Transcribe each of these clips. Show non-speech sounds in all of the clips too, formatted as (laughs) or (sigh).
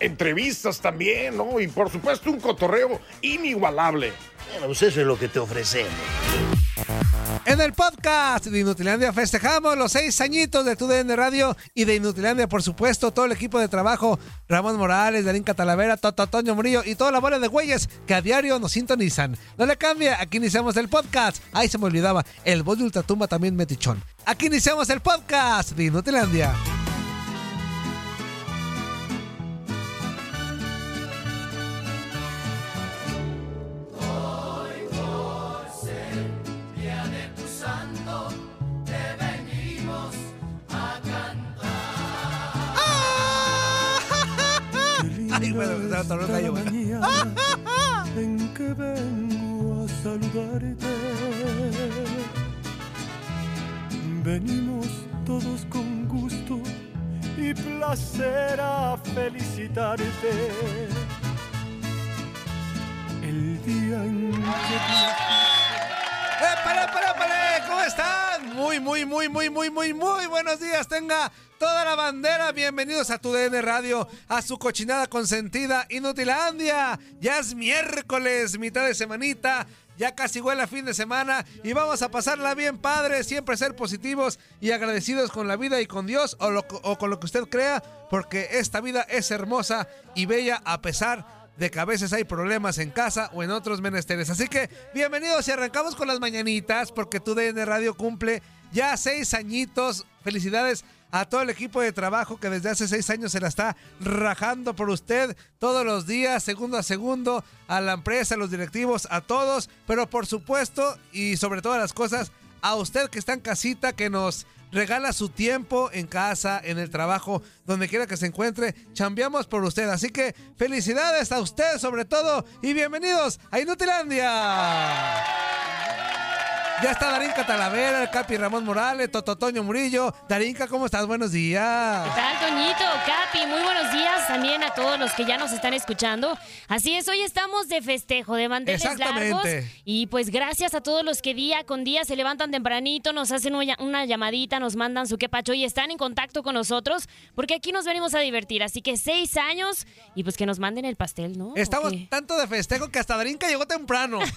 Entrevistas también, ¿no? Y por supuesto un cotorreo inigualable. Bueno, pues eso es lo que te ofrecemos. En el podcast de Inutilandia festejamos los seis añitos de TUDN Radio y de Inutilandia, por supuesto, todo el equipo de trabajo, Ramón Morales, Darín Catalavera, Toto Toño Murillo y toda la bola de güeyes que a diario nos sintonizan. No le cambia, aquí iniciamos el podcast. Ahí se me olvidaba, el voz de Ultratumba también metichón. Aquí iniciamos el podcast de Inutilandia. Tornando gallo, bueno. en que vengo a saludarte. Venimos todos con gusto y placer a felicitarte. El día en que ¡Eh, para, para, para! ¿Cómo están? Muy, muy, muy, muy, muy, muy, muy buenos días. Tenga toda la bandera. Bienvenidos a tu DN Radio, a su cochinada consentida Inutilandia. Ya es miércoles, mitad de semanita. Ya casi huele a fin de semana y vamos a pasarla bien, padre. Siempre ser positivos y agradecidos con la vida y con Dios o, o con lo que usted crea, porque esta vida es hermosa y bella a pesar de que a veces hay problemas en casa o en otros menesteres. Así que bienvenidos y arrancamos con las mañanitas porque tu DN Radio cumple ya seis añitos. Felicidades a todo el equipo de trabajo que desde hace seis años se la está rajando por usted todos los días, segundo a segundo, a la empresa, a los directivos, a todos, pero por supuesto y sobre todas las cosas, a usted que está en casita, que nos regala su tiempo en casa, en el trabajo, donde quiera que se encuentre. Chambeamos por usted. Así que felicidades a usted sobre todo y bienvenidos a Inutilandia. Ya está Darinka Talavera, el Capi Ramón Morales, Tototoño Murillo. Darinka, ¿cómo estás? Buenos días. ¿Qué tal, Toñito? Capi, muy buenos días también a todos los que ya nos están escuchando. Así es, hoy estamos de festejo, de manteles Exactamente. largos. Y pues gracias a todos los que día con día se levantan tempranito, nos hacen una, llamadita, nos mandan su quepacho y están en contacto con nosotros, porque aquí nos venimos a divertir. Así que seis años y pues que nos manden el pastel, ¿no? ¿O Estamos tanto de festejo que hasta Darinka llegó temprano. (laughs)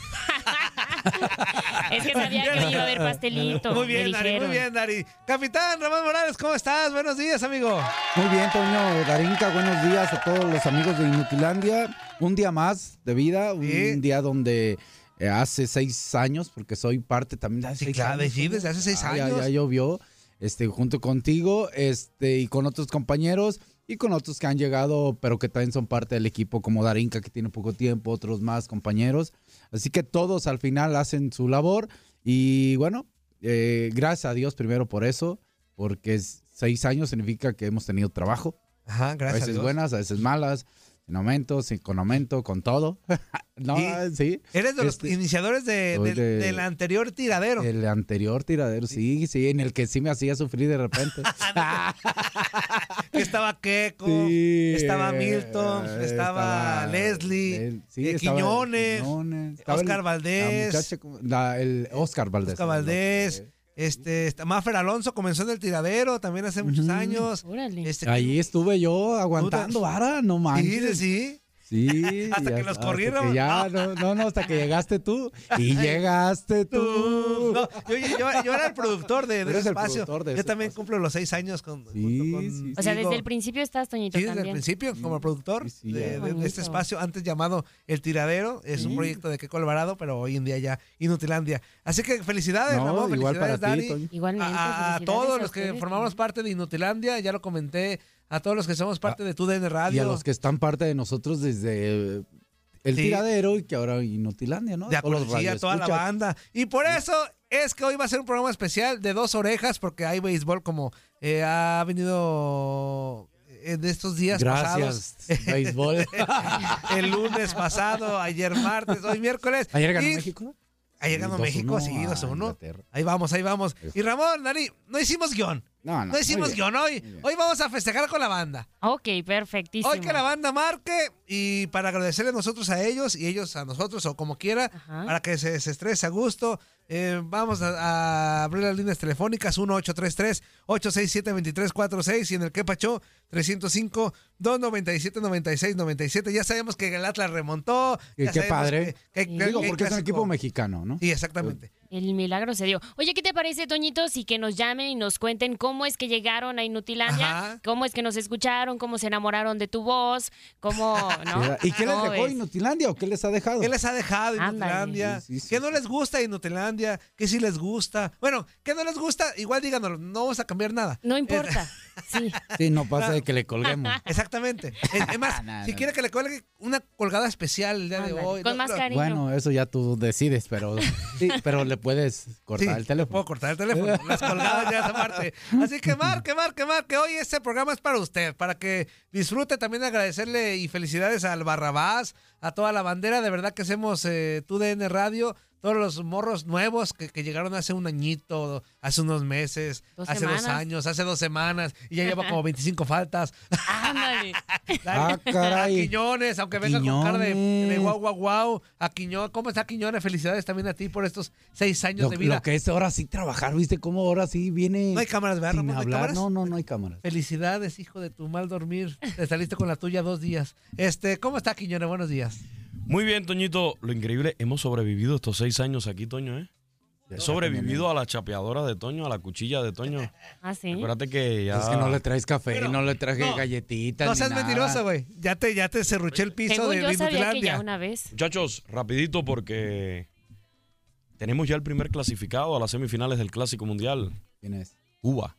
Es que sabía que hoy iba a haber pastelito. Muy bien, Dari, muy bien, Dari. Capitán Ramón Morales, ¿cómo estás? Buenos días, amigo. Muy bien, Toño Darinka, buenos días a todos los amigos de Inutilandia. Un día más de vida, un Sí. día donde eh, hace seis años, porque soy parte también de hace Sí, seis claro, años. sí, ¿no? desde hace seis Ah, ya- años. Ya, llovió, este, junto contigo, este, y con otros compañeros, y con otros que han llegado, pero que también son parte del equipo, como Darinka, que tiene poco tiempo, otros más compañeros. Así que todos al final hacen su labor, y bueno, eh, gracias a Dios primero por eso, porque seis años significa que hemos tenido trabajo. Ajá, A gracias. a veces Dios. buenas, a veces malas, sin aumento, sin, con aumento, con todo. (laughs) no, Sí. sí. Eres de los Este, iniciadores de, del- de- del anterior tiradero. El anterior tiradero, sí, sí, en el que sí me hacía sufrir de repente. (laughs) Que estaba Keiko, Sí, estaba eh, Milton, estaba, Leslie, sí, eh, estaba Quiñones, estaba Oscar el- Valdés. La muchacha, como- la- el Oscar Valdés. Oscar Valdés, este, Maffer Alonso comenzó en el tiradero también hace muchos años. Órale. Este, Ahí estuve yo aguantando vara, no manches. sí. Sí. Hasta ya- que los corrieron. que ya, no, no, no, hasta que llegaste tú. Y llegaste tú. No, yo, yo- yo- era el productor de, de espacio. productor de yo ese también espacio. cumplo los seis años con. Sí, junto con- sí, O sea, digo, desde el principio estás, Toñito, Sí, desde el principio, como productor Sí, sí, de, este espacio, antes llamado El Tiradero. Es un Sí. proyecto de Keco Alvarado, pero hoy en día ya Inutilandia. Así que felicidades, No, Ramón, igual felicidades, para ti, Dani. Igualmente. a, todos a los que formamos parte de Inutilandia, ya lo comenté, a todos los que somos parte de TUDN Radio. Y a los que están parte de nosotros desde eh, el Sí. tiradero y que ahora Inutilandia, ¿no? De Todos los acuerdo, sí, a toda la banda. Y por eso es que hoy va a ser un programa especial de dos orejas, porque hay béisbol como eh, ha venido en estos días Gracias, pasados. béisbol. (laughs) El lunes pasado, ayer martes, hoy miércoles. ¿Ayer ganó Y- México? Ganó Sí, 2-1 México, sí, a 2-1. Inglaterra. Ahí vamos, ahí vamos. Y Ramón, Dani, no hicimos guion. No, no. No hicimos guion hoy. Hoy vamos a festejar con la banda. Ok, perfectísimo. Hoy que la banda marque y para agradecerle nosotros a ellos y ellos a nosotros o como quiera, Ajá. para que se, se estrese a gusto. Eh, vamos a, a abrir las líneas telefónicas 1-833-867-2346 y en el Quepacho 305-297-9697. Ya sabemos que el Atlas remontó. Y ya qué padre. que- que- que- Digo, que porque es un equipo mexicano, ¿no? Sí, exactamente. El milagro se dio. Oye, ¿qué te parece, Toñito, si que nos llamen y nos cuenten cómo es que llegaron a Inutilandia? Ajá. ¿Cómo es que nos escucharon? ¿Cómo se enamoraron de tu voz? ¿Cómo, (laughs) no? ¿Y qué les ¿Cómo dejó ves? Inutilandia o qué les ha dejado? ¿Qué les ha dejado Ándale. Inutilandia? Sí, sí, sí. ¿Qué no les gusta Inutilandia? ¿Qué sí les gusta? Bueno, ¿qué no les gusta? Igual díganos, no vamos a cambiar nada. No importa. (laughs) Sí. Sí, no pasa de que le colguemos. (laughs) Exactamente. Es, es más, (laughs) No, si no, quiere que le cuelgue una colgada especial el día de hoy. Con no, más cariño. Bueno, eso ya tú decides, pero (laughs) sí, pero le puedes cortar Sí, el teléfono. Puedo cortar el teléfono. Las colgadas ya esa parte. Así que marque, marque, marque. Hoy este programa es para usted, para que disfrute. También agradecerle y felicidades al Barrabás, a toda la bandera. De verdad que hacemos eh, TUDN Radio. Todos los morros nuevos que, que llegaron hace un añito, hace unos meses, Dos hace dos años, hace dos semanas, y ya lleva como (laughs) 25 faltas. Ándale. (laughs) Ah, caray. A Quiñones, aunque venga con cara de, de Quiñones. guau, guau, guau. A Quiñones, ¿cómo está Quiñones? Felicidades también a ti por estos seis años Lo, de vida. lo que es ahora sí trabajar, ¿viste cómo ahora sí viene No hay cámaras, ¿verdad, sin Ramón? ¿No hay hablar? cámaras? No, no, no hay cámaras. Felicidades, hijo de tu mal dormir. Te saliste con la tuya dos días. Este, ¿cómo está Quiñones? Buenos días. Muy bien, Toñito. Lo increíble, hemos sobrevivido estos seis años aquí, Toño, ¿eh? He sobrevivido a la chapeadora de Toño, a la cuchilla de Toño. Ah, sí. Acuérdate que ya... Es que no le traes café, Pero, no le traje no, galletitas. No ni seas nada. mentiroso, güey. Ya te, ya te cerruché el piso Según de yo sabía que ya una vez. Muchachos, rapidito porque tenemos ya el primer clasificado a las semifinales del Clásico Mundial. ¿Quién es? Cuba.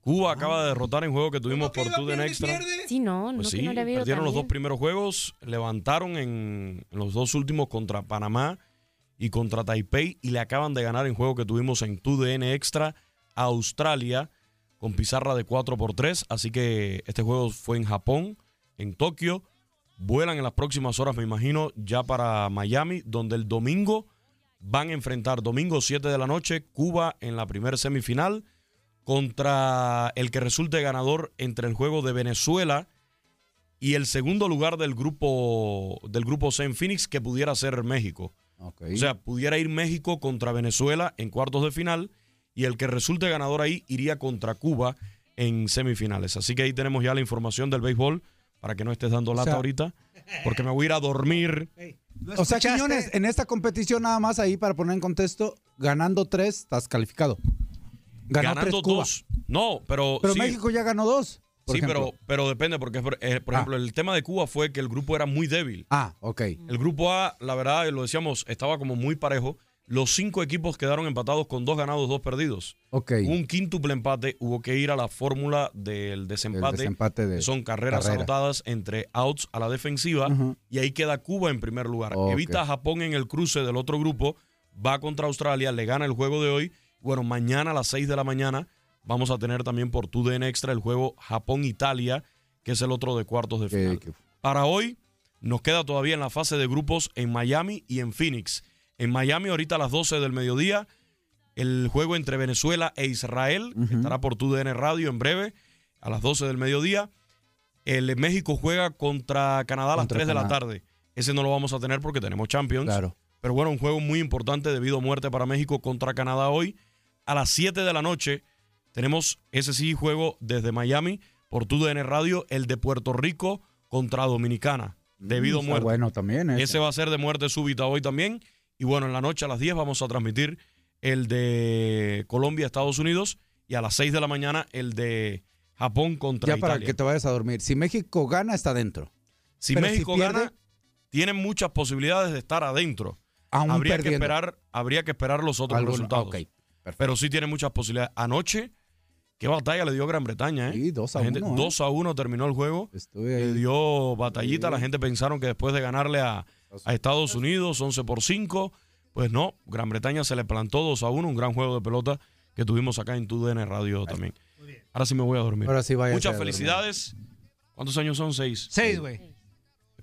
Cuba acaba de derrotar en juego que tuvimos por ¿Cómo que iba, Tuden pierde, Extra. pierde? Sí, no, no, Pues que sí, no le perdieron los dos primeros juegos, levantaron en, en los dos últimos contra Panamá y contra Taipei y le acaban de ganar en juego que tuvimos en TUDN Extra a Australia con pizarra de 4 por 3. Así que este juego fue en Japón, en Tokio. Vuelan en las próximas horas, me imagino, ya para Miami, donde el domingo van a enfrentar, domingo 7 de la noche, Cuba en la primera semifinal contra el que resulte ganador entre el juego de Venezuela y el segundo lugar del grupo del grupo C en Phoenix que pudiera ser México. O sea, pudiera ir México contra Venezuela en cuartos de final y el que resulte ganador ahí iría contra Cuba en semifinales. Así que ahí tenemos ya la información del béisbol para que no estés dando lata sea- ahorita, porque me voy a ir a dormir. ¿Lo o sea? Quiñones, en esta competición nada más ahí para poner en contexto, ganando tres, estás calificado. Ganó ganando Cuba. dos. No, pero, Pero sí, México ya ganó dos. Por sí, ejemplo. pero, pero depende, porque por, eh, por Ah. ejemplo, el tema de Cuba fue que el grupo era muy débil. Ah, ok. El grupo A, la verdad, lo decíamos, estaba como muy parejo. Los cinco equipos quedaron empatados con dos ganados, dos perdidos. Ok. Un quíntuple empate, hubo que ir a la fórmula del El desempate. desempate de son carreras carrera. anotadas entre outs a la defensiva y ahí queda Cuba en primer lugar. Evita a Japón en el cruce del otro grupo, va contra Australia, le gana el juego de hoy. Bueno, mañana a las 6 de la mañana vamos a tener también por TUDN Extra el juego Japón-Italia, que es el otro de cuartos de final. Para hoy nos queda todavía en la fase de grupos en Miami y en Phoenix. En Miami ahorita a las 12 del mediodía el juego entre Venezuela e Israel, que estará por TUDN Radio en breve, a las 12 del mediodía. El México juega contra Canadá a las Contra 3 de la tarde. Ese no lo vamos a tener porque tenemos Champions. Claro. Pero bueno, un juego muy importante debido a muerte para México contra Canadá hoy. A las 7 de la noche tenemos ese sí juego desde Miami por TUDN Radio, el de Puerto Rico contra Dominicana. debido a muerte. bueno también. ese. Ese va a ser de muerte súbita hoy también. Y bueno, en la noche a las 10 vamos a transmitir el de Colombia, Estados Unidos. Y a las 6 de la mañana el de Japón contra Ya para Italia. que te vayas a dormir. Si México gana, está dentro. Si pero si México pierde- gana, tiene muchas posibilidades de estar adentro. Aún habría que, esperar, habría que esperar los otros resultados. ok, perfecto. Pero sí tiene muchas posibilidades. Anoche, qué batalla le dio Gran Bretaña, ¿eh? Sí, 2 a La gente- 1. ¿eh? 2 a 1 terminó el juego. Estuve Le dio batallita. La gente pensaron que después de ganarle a, a Estados Unidos 11 por 5, pues no. Gran Bretaña se le plantó 2 a 1. Un gran juego de pelota que tuvimos acá en TUDN Radio también. Ahora sí me voy a dormir. Ahora sí váyase Muchas a dormir. felicidades. ¿Cuántos años son? Seis. Seis, güey.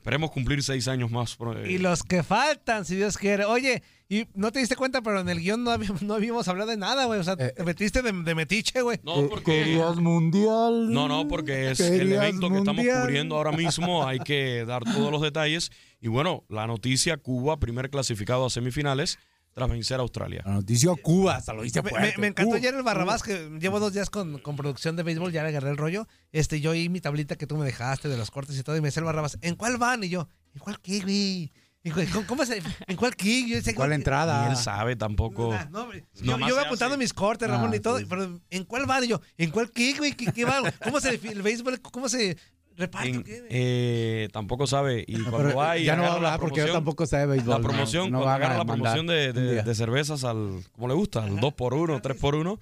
Esperemos cumplir seis años más. eh, Y los que faltan, si Dios quiere. Oye, y no te diste cuenta, pero en el guion no habíamos, no habíamos hablado de nada, güey. O sea, Eh, te metiste de, de metiche, güey. No, porque, Querías mundial. no, no, porque es el evento que estamos cubriendo ahora mismo. Hay que dar todos los detalles. Y bueno, la noticia, Cuba, primer clasificado a semifinales tras vencer a Australia. La noticia Cuba, hasta lo dice Me, fuerte. me- me encantó Cuba. ayer el Barrabás, que llevo dos días con, con producción de béisbol, ya le agarré el rollo. Este, yo oí mi tablita que tú me dejaste de los cortes y todo, y me decía el Barrabás, ¿en cuál van? Y yo, ¿en cuál qué, güey? Y, güey, ¿Cómo, se, ¿En cuál kick? Yo ¿Cuál Y entrada? él sabe tampoco. No, hombre. yo, iba apuntando hace. mis cortes, Ramón, Ah, y todo, sí. pero ¿en cuál van? Y yo, ¿en cuál kick, güey? ¿Qué, qué van? ¿Cómo se defi- el béisbol? ¿Cómo se reparte? En- eh, tampoco sabe. Y No, cuando pero va y ya no va a hablar porque yo promoción- tampoco sé de béisbol. La no, promoción, no cuando van a agarra la promoción de, de- de cervezas al, como le gusta, al 2x1, 3x1,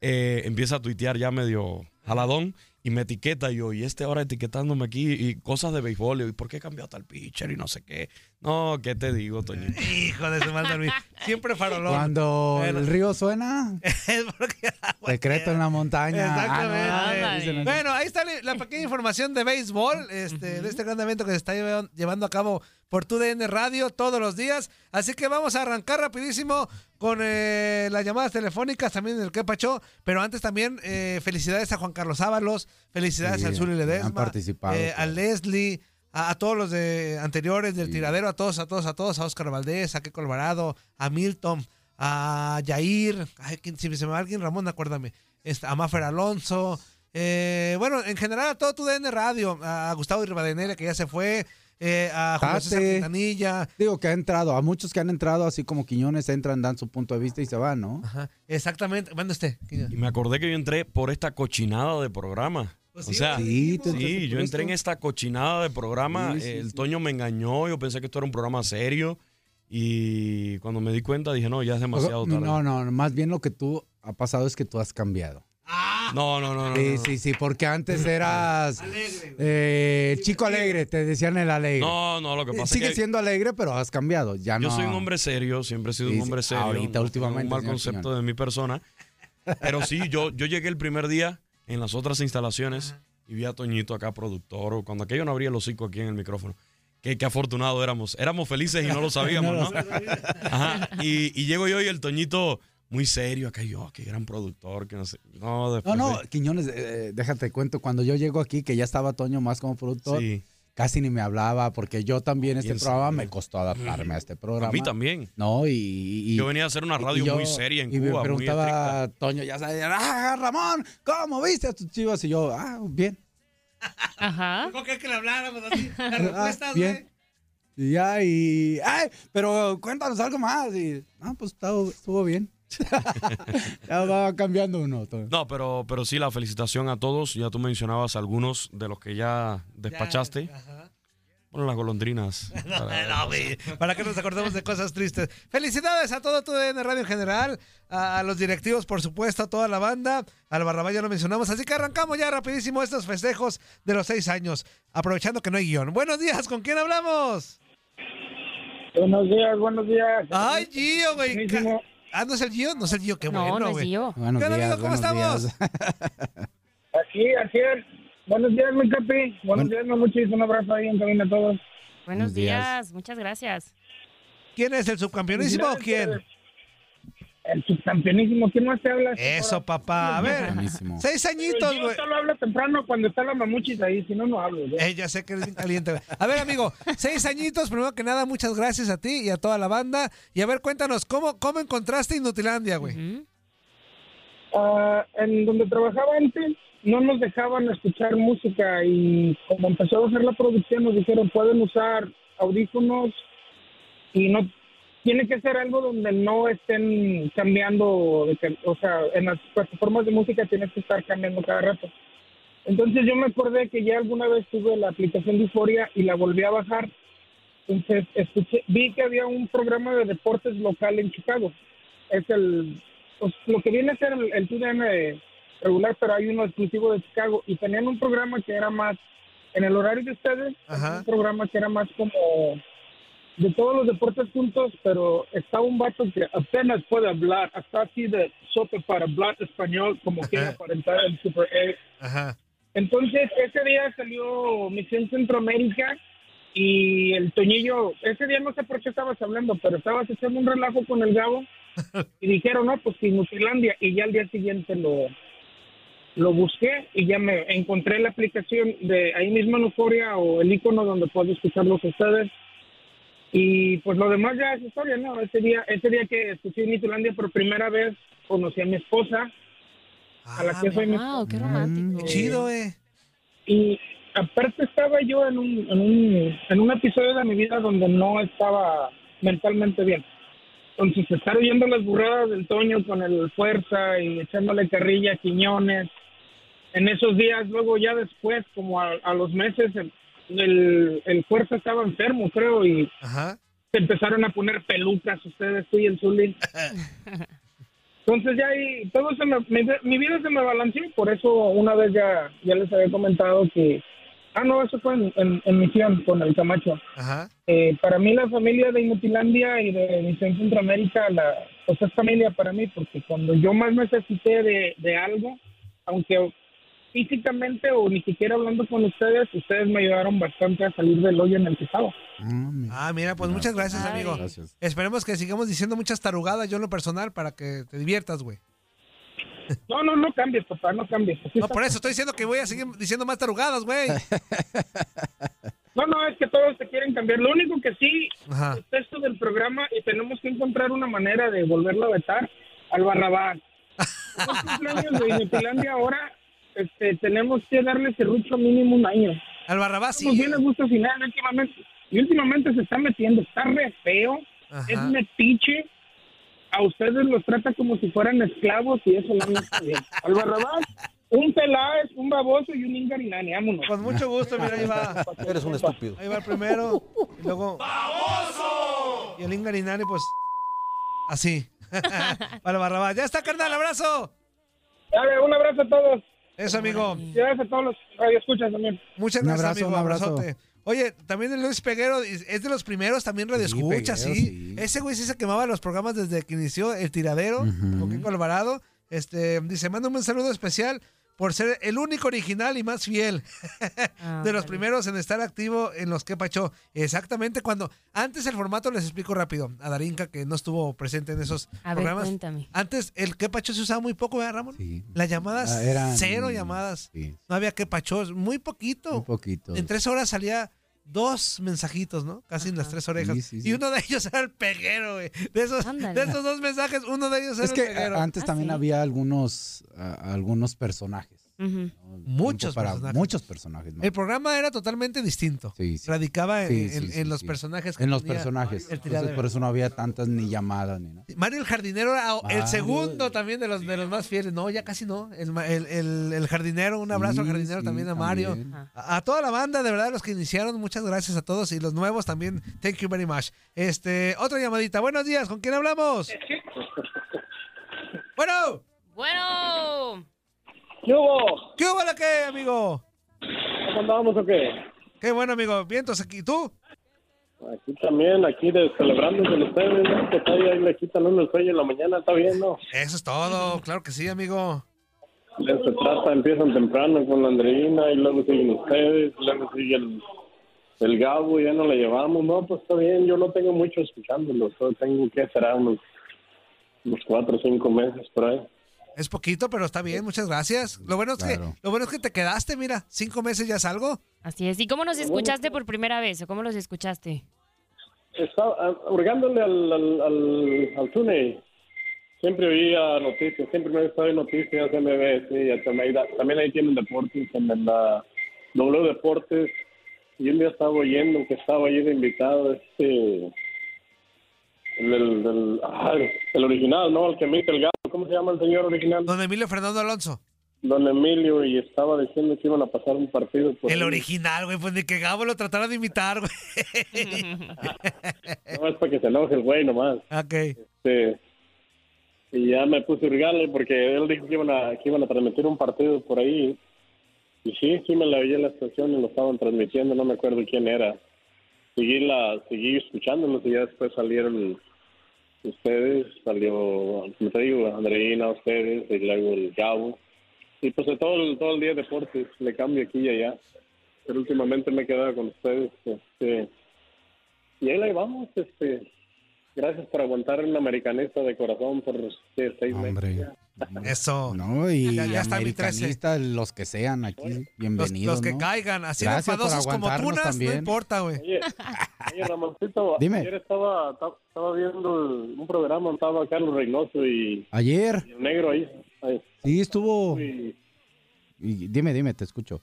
eh, empieza a tuitear ya medio jaladón y me etiqueta yo, y este ahora etiquetándome aquí y cosas de béisbol, y ¿por qué cambió tal pitcher y no sé qué? No, ¿qué te digo, Toñito? (laughs) Hijo de su dormir. Siempre farolón. Cuando Bueno. el río suena, (laughs) Es porque- secreto en la montaña. Exactamente. Ah, no. Bueno, ahí está la pequeña información de béisbol, este, de este gran evento que se está lleva- llevando a cabo por TUDN Radio todos los días. Así que vamos a arrancar rapidísimo con eh, las llamadas telefónicas también del que Pacho. Pero antes también eh, felicidades a Juan Carlos Ábalos, felicidades Sí, al Zuli han Ledesma, participado, eh, a claro. Leslie, a, a todos los de anteriores del Sí. tiradero, a todos, a todos, a todos, a Oscar Valdés, a Keko Alvarado, a Milton, a Yair, ay, ¿quién- si se me va alguien, Ramón, acuérdame, este, a Mafer Alonso, eh, bueno, en general a todo tu DN Radio, a Gustavo Rivadeneira que ya se fue, eh, a Julio César. Quintanilla, Digo que ha entrado, a muchos que han entrado, así como Quiñones, entran, dan su punto de vista y se van, ¿no? Ajá, exactamente, manda usted. Y me acordé que yo entré por esta cochinada de programa. Pues o sí, sea, Sí, tú sí, yo entré en esta cochinada de programa. Sí, sí, el sí. Toño me engañó, yo pensé que esto era un programa serio. Y cuando me di cuenta dije, no, ya es demasiado tarde. No, no, más bien lo que tú ha pasado es que tú has cambiado. No, no, no. no, Sí, no. sí, sí, porque antes eras eh, el chico alegre, te decían el alegre. No, no, lo que Eh, pasa Sigue es que siendo alegre, pero has cambiado. Ya yo no. soy un hombre serio, siempre he sido Sí, un hombre serio. Ahorita, no tengo últimamente, Un mal señor concepto de mi persona. Pero sí, yo, yo llegué el primer día en las otras instalaciones y vi a Toñito acá, productor, o cuando aquello no abría el hocico aquí en el micrófono. Qué, qué afortunado éramos. Éramos felices y no lo sabíamos, (laughs) ¿no? Ajá. Y, y llego yo y el Toñito muy serio acá, y yo, qué gran productor, que no sé. No, No, después no, de- Quiñones, eh, déjate cuento, cuando yo llego aquí, que ya estaba Toño más como productor, Sí. casi ni me hablaba, porque yo también este programa serio. me costó adaptarme a este programa. A mí también. No, y, y- Yo venía a hacer una radio y yo- muy seria en y me Cuba, muy preguntaba estricta. a Toño, ya sabes, ah, Ramón, ¿cómo viste a tus chivas? Y yo, ah, bien. Ajá. ¿Cómo que que le habláramos así? (laughs) Las Ah, respuestas, bien. güey. Y ya, y, ay, pero cuéntanos algo más. Y, ah, pues estuvo, estuvo bien. (laughs) ya va cambiando uno. todo. No, pero, pero sí, la felicitación a todos. Ya tú mencionabas algunos de los que ya despachaste. Ya, ajá. Bueno, las golondrinas. (laughs) Para- No, (laughs) güey, para que nos acordemos de cosas tristes. Felicidades a todo tu DN Radio en general, a, a los directivos, por supuesto, a toda la banda. Al Barrabá ya lo mencionamos, así que arrancamos ya rapidísimo estos festejos de los seis años, aprovechando que no hay guion. Buenos días, ¿con quién hablamos? Buenos días, buenos días. Ay, Gio, güey. Buenísimo. Ah, ¿no es el Gio? No es el Gio, qué No, bueno, no es güey. yo. Buenos ¿Qué días, amigo? ¿Cómo buenos estamos? días. (laughs) Aquí, así es. Buenos días, mi capi. Buenos Buen- días, no muchis. Un abrazo ahí en cabina a todos. Buenos Buenos días. días, muchas gracias. ¿Quién es el subcampeonísimo o quién? El subcampeonísimo. ¿Quién más te habla? Eso, papá. A ver, Buenísimo. seis Pero añitos, Yo güey. solo hablo temprano cuando está la mamuchis ahí. Si no, no hablo. yo. Eh, ya sé que eres bien caliente. güey. A ver, amigo, seis añitos, primero que nada, muchas gracias a ti y a toda la banda. Y a ver, cuéntanos, ¿cómo, cómo encontraste Inutilandia, güey? Ah, en donde trabajaba antes no nos dejaban escuchar música y como empezó a hacer la producción nos dijeron pueden usar audífonos y no tiene que ser algo donde no estén cambiando, o sea, en las plataformas de música tienes que estar cambiando cada rato. Entonces yo me acordé que ya alguna vez tuve la aplicación de Euforia y la volví a bajar. Entonces escuché, vi que había un programa de deportes local en Chicago. Es el, pues, lo que viene a ser el, el regular, pero hay uno exclusivo de Chicago. Y tenían un programa que era más, en el horario de ustedes, un programa que era más como de todos los deportes juntos, pero está un vato que apenas puede hablar, hasta así de sope para hablar español, como quiere aparentar el Super. Ajá. Entonces, ese día salió Misión Centroamérica y el Toñillo, ese día no sé por qué estabas hablando, pero estabas echando un relajo con el Gabo (laughs) y dijeron, no, pues que Nutilandia, y ya al día siguiente lo, lo busqué y ya me encontré la aplicación de ahí mismo en Euforia o el icono donde puedo escucharlos ustedes. Y pues lo demás ya es historia, ¿no? Ese día, ese día que escuché Nitulandia por primera vez, conocí a mi esposa, a la que soy mi Wow, qué romántico. Chido, eh. y aparte estaba yo en un, en un, en un episodio de mi vida donde no estaba mentalmente bien. Entonces, estar oyendo las burradas del Toño con el fuerza y echándole carrilla a Quiñones, en esos días, luego ya después, como a, a los meses, el, el, fuerza estaba enfermo, creo, y se empezaron a poner pelucas ustedes, tú y el Zulín. (laughs) Entonces ya ahí, todo se me, mi, mi vida se me balanceó, por eso una vez ya, ya les había comentado que, ah no, eso fue en, en- en misión con el Camacho. Ajá. Eh, para mí la familia de Inutilandia y de Misión Centroamérica, la, pues es familia para mí, porque cuando yo más necesité de, de algo, aunque físicamente o ni siquiera hablando con ustedes, ustedes me ayudaron bastante a salir del hoyo en el que estaba. Ah, mira, pues muchas gracias, amigo. Esperemos que sigamos diciendo muchas tarugadas yo en lo personal para que te diviertas, güey. (laughs) No, no, no cambies, papá, no cambies. Así No, está. por eso estoy diciendo que voy a seguir diciendo más tarugadas, güey. (laughs) No, no, es que todos te quieren cambiar. Lo único que sí, Ajá. el texto del programa y tenemos que encontrar una manera de volverlo a vetar al Barrabás. (laughs) Es cumpleaños de Inutilandia ahora, este, tenemos que darle serrucho mínimo un año. Al Barrabás sí. bien a gusto final últimamente. Y últimamente se está metiendo, está re feo, Ajá. es metiche. A ustedes los trata como si fueran esclavos y eso no está bien. (laughs) Al Barrabás, un Peláez, un baboso y un Ingarinani, vámonos. Con mucho gusto, mira, ahí va. (laughs) Eres un estúpido. Ahí va el primero. Y luego. Y el Ingarinari, pues. Así. (laughs) Para Barrabás. Ya está, carnal, abrazo. Dale, un abrazo a todos. Eso, amigo. Gracias a todos los radioescuchas también. Muchas Un gracias, abrazo, amigo. un abrazo. Abrazote. Oye, también el Luis Peguero es de los primeros también radio escucha, Peguero, sí. Ese güey sí se quemaba los programas desde que inició el tiradero con Kiko Alvarado. Este, dice, manda un saludo especial por ser el único original y más fiel (laughs) de los primeros en estar activo en los que pachó. Exactamente cuando antes el formato les explico rápido a Darinka que no estuvo presente en esos A ver, programas. cuéntame. Antes el que pachó se usaba muy poco, ¿verdad, Ramón? Las llamadas Ah, eran- cero llamadas. Sí, No había que pachó, muy poquito. un poquito. En tres horas salía dos mensajitos, ¿no? Casi en las tres orejas. Sí, sí, sí. Y uno de ellos era el peguero, güey. De esos, de esos dos mensajes, uno de ellos era Es que el peguero. antes también había algunos, a- algunos personajes. Muchos para personajes. Muchos personajes. ¿no? El programa era totalmente distinto. Sí, sí. Radicaba en, Sí, en- sí, sí, en los sí. personajes. que En los personajes. el Entonces, por eso no había tantas ni llamadas ni nada. Mario el jardinero era el segundo también de los, de los más fieles. No, ya casi no. El, el- el- el jardinero, un abrazo al jardinero sí, también a Mario. también. A, a toda la banda, de verdad, los que iniciaron, muchas gracias a todos. Y los nuevos también, thank you very much. Este, otra llamadita. Buenos días, ¿con quién hablamos? (laughs) Bueno. Bueno. ¿Qué hubo? ¿Qué hubo la que, amigo? ¿Cómo andamos o qué? Qué bueno, amigo. Vientos aquí. ¿Tú? Aquí también, aquí de, celebrando con ustedes, ¿no? que todavía ahí le quitan uno el sueño en la mañana, está bien, ¿no? Eso es todo. Claro que sí, amigo. De eso trata, empiezan temprano con la Andreina y luego siguen ustedes, luego sigue el, el Gabo, ya no le llevamos, no, pues está bien, yo no tengo mucho escuchándolo, solo tengo que será unos, unos cuatro o cinco meses por ahí. Es poquito, pero está bien. Muchas gracias. Lo bueno es que, lo bueno es que te quedaste, mira. Cinco meses ya salgo. Así es. ¿Y cómo nos escuchaste por primera vez o cómo los escuchaste? Estaba ah, hurgándole al, al, al, al túnel, siempre oía noticias, siempre me estaba en noticias, MBS, y también, también ahí tienen deportes, en la W Deportes, y un día estaba oyendo que estaba ahí de invitado, este, el, el, ah, el original, ¿no? El que me el gato, ¿cómo se llama el señor original? Don Emilio Fernando Alonso. Don Emilio, y estaba diciendo que iban a pasar un partido. Por el ahí. original, güey, pues ni que Gabo lo tratara de imitar, güey. (laughs) no, es para que se enoje el güey nomás. Ok. Este, y ya me puse a hurgarle porque él dijo que iban, a, que iban a transmitir un partido por ahí. Y sí, sí me la oí en la estación y lo estaban transmitiendo, no me acuerdo quién era. Seguí, la, seguí escuchándolos y ya después salieron ustedes, salió, como te digo, Andreina, ustedes, y luego el Gabo. Y pues de todo todo el día deportes, le cambio aquí y allá. Pero últimamente me he quedado con ustedes. Este, y ahí, ahí vamos, este, gracias por aguantar un americanista de corazón por ¿qué, seis meses. Eso. No, y Ya- ya está mi americanistas, los que sean aquí, bienvenidos. los que ¿no? caigan, así Gracias por enfadosos como tunas, no importa, güey. Oye, oye, Ramoncito, Dime. ayer estaba, viendo un programa, estaba Carlos Reynoso y, Ayer, y el negro ahí. ahí. sí, estuvo. Y y dime, dime, te escucho.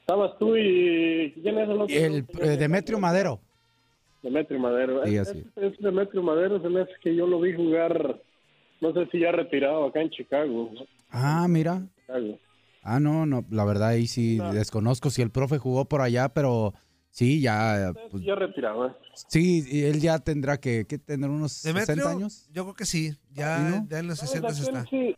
estabas tú y... ¿Quién es el otro? El eh, Demetrio Madero. Demetrio Madero. Sí, Es- así es- es Demetrio Madero se me hace que yo lo vi jugar, no sé si ya retirado acá en Chicago. ¿no? Ah, mira. Chicago. Ah, no, no, la verdad ahí sí desconozco si el profe jugó por allá, pero sí, ya, pues, Ya retirado, ¿eh? sí, y él ya tendrá que, ¿qué, tener unos Demetrio, 60 años. yo creo que sí. Ya, ¿Sí, no? ya en los No, 60 aquí está. sí,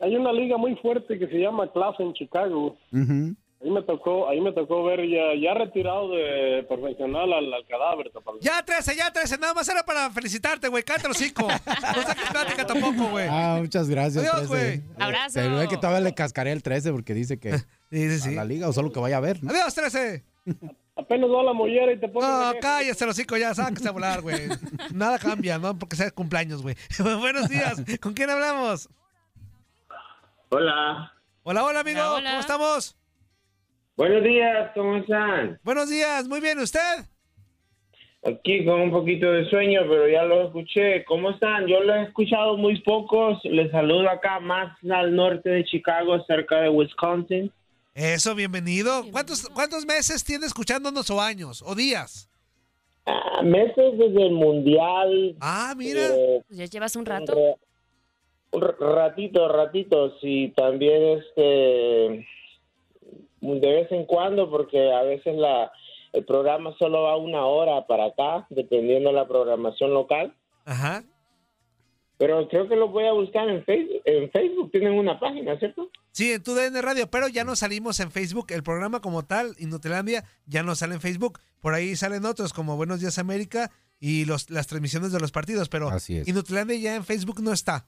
hay una liga muy fuerte que se llama Clase en Chicago. Ujú. Ahí me tocó, ahí me tocó ver ya, ya retirado de profesional al, al cadáver. Tapalón. Ya 13, ya 13, nada más era para felicitarte, güey. Cállate los cinco. (laughs) No saques plática tampoco, güey. Ah, muchas gracias. Adiós, 13. güey. Abrazo. Se ve que todavía le cascaré el 13 porque dice que (laughs) Sí, sí, a la liga o solo que vaya a ver. ¿no? Adiós, 13. Apenas va la mollera y te pones... No, cállate los cinco ya, sáquese a volar, güey. Nada cambia, ¿no? Porque sea cumpleaños, güey. (laughs) Buenos días. ¿Con quién hablamos? Hola. Hola, hola, amigo. Hola, hola. ¿Cómo estamos? Buenos días, ¿cómo están? Buenos días. Muy bien, ¿usted? Aquí con un poquito de sueño, pero ya lo escuché. ¿Cómo están? Yo lo he escuchado muy pocos. Les saludo acá más al norte de Chicago, cerca de Wisconsin. Eso, bienvenido. ¿Cuántos, cuántos meses tiene escuchándonos o años o días? Ah, meses desde el Mundial. Ah, mira. eh, ya llevas un rato. un ra- un ra- ratito, ratito. Sí, también este... De vez en cuando, porque a veces la el programa solo va una hora para acá, dependiendo de la programación local. Ajá. Pero creo que lo voy a buscar en Facebook. En Facebook tienen una página, ¿cierto? Sí, en tu DN Radio, pero ya no salimos en Facebook. El programa como tal, Inutilandia, ya no sale en Facebook. Por ahí salen otros como Buenos Días América y los, las transmisiones de los partidos, pero Así es. Inutilandia ya en Facebook no está.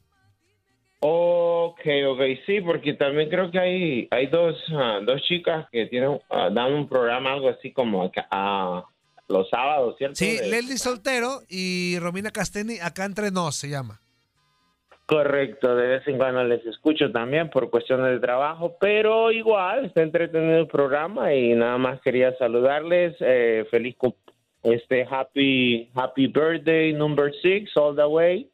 Ok, ok, sí, porque también creo que hay, hay dos, ah, dos chicas que tienen, ah, dan un programa, algo así como acá, ah, los sábados, ¿cierto? Sí, De- Leslie Soltero y Romina Casteni, acá entre nos se llama. Correcto, de vez en cuando les escucho también por cuestiones de trabajo, pero igual está entretenido el programa y nada más quería saludarles, eh, feliz este happy happy birthday number six all the way.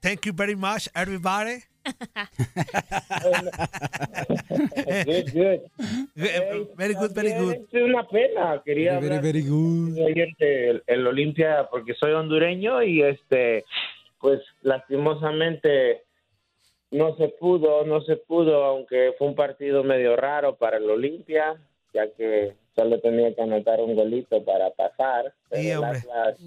Thank you very much, everybody. Good, good. Very good, very good. Es una pena, quería Very, hablar very good. del el Olimpia porque soy hondureño y este pues lastimosamente no se pudo, no se pudo, aunque fue un partido medio raro para el Olimpia, ya que solo tenía que anotar un golito para pasar. Pero Sí, el. Atlas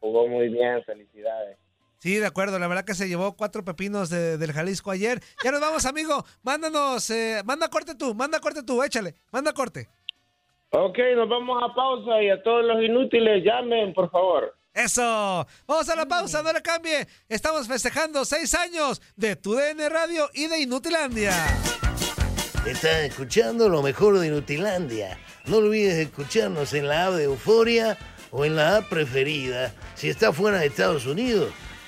jugó muy bien, felicidades. Sí, de acuerdo. La verdad que se llevó cuatro pepinos de- del Jalisco ayer. Ya nos vamos, amigo. Mándanos, eh, manda corte tú, manda corte tú, échale, manda corte. Ok, nos vamos a pausa y a todos los inútiles llamen, por favor. Eso. Vamos a la pausa, no le cambie. Estamos festejando seis años de tu DN Radio y de Inutilandia. Estás escuchando lo mejor de Inutilandia. No olvides escucharnos en la app de Euforia o en la app preferida si estás fuera de Estados Unidos.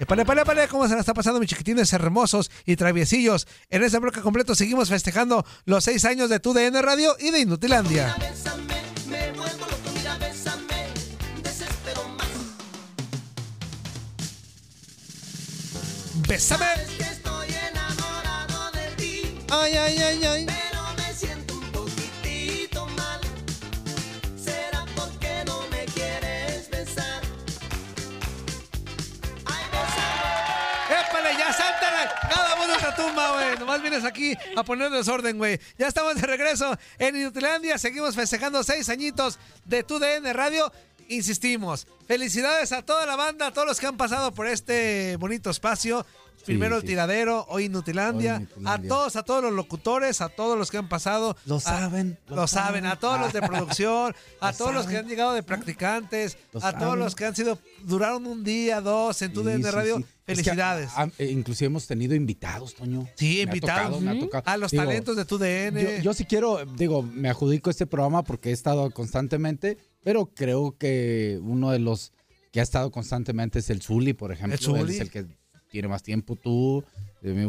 Epale, epale, epale, ¿cómo se la está pasando, mis chiquitines hermosos y traviesillos? En este bloque completo seguimos festejando los seis años de tu DN Radio y de Inutilandia. Bésame. Ay, ay, ay, ay. Vienes aquí a poner desorden, güey. Ya estamos de regreso en Inutilandia. Seguimos festejando seis añitos de tu DN Radio. Insistimos. Felicidades a toda la banda, a todos los que han pasado por este bonito espacio. Primero el tiradero, hoy Inutilandia. A todos, a todos los locutores, a todos los que han pasado. Lo A- saben, Lo, lo saben. A todos los de producción, (laughs) a todos los que han llegado de practicantes, Lo a todos saben. los que han sido, duraron un día, dos en tu Sí, DN Radio. Es que, Felicidades. ah, eh, inclusive hemos tenido invitados, Toño. Sí, Me ha invitados. tocado, me ha Ujú. tocado. A los Digo, talentos de tu DN. Yo, yo sí quiero, digo, me adjudico este programa porque he estado constantemente, pero creo que uno de los que ha estado constantemente es el Zuli, por ejemplo. El Zuli. Él es el que tiene más tiempo, tú,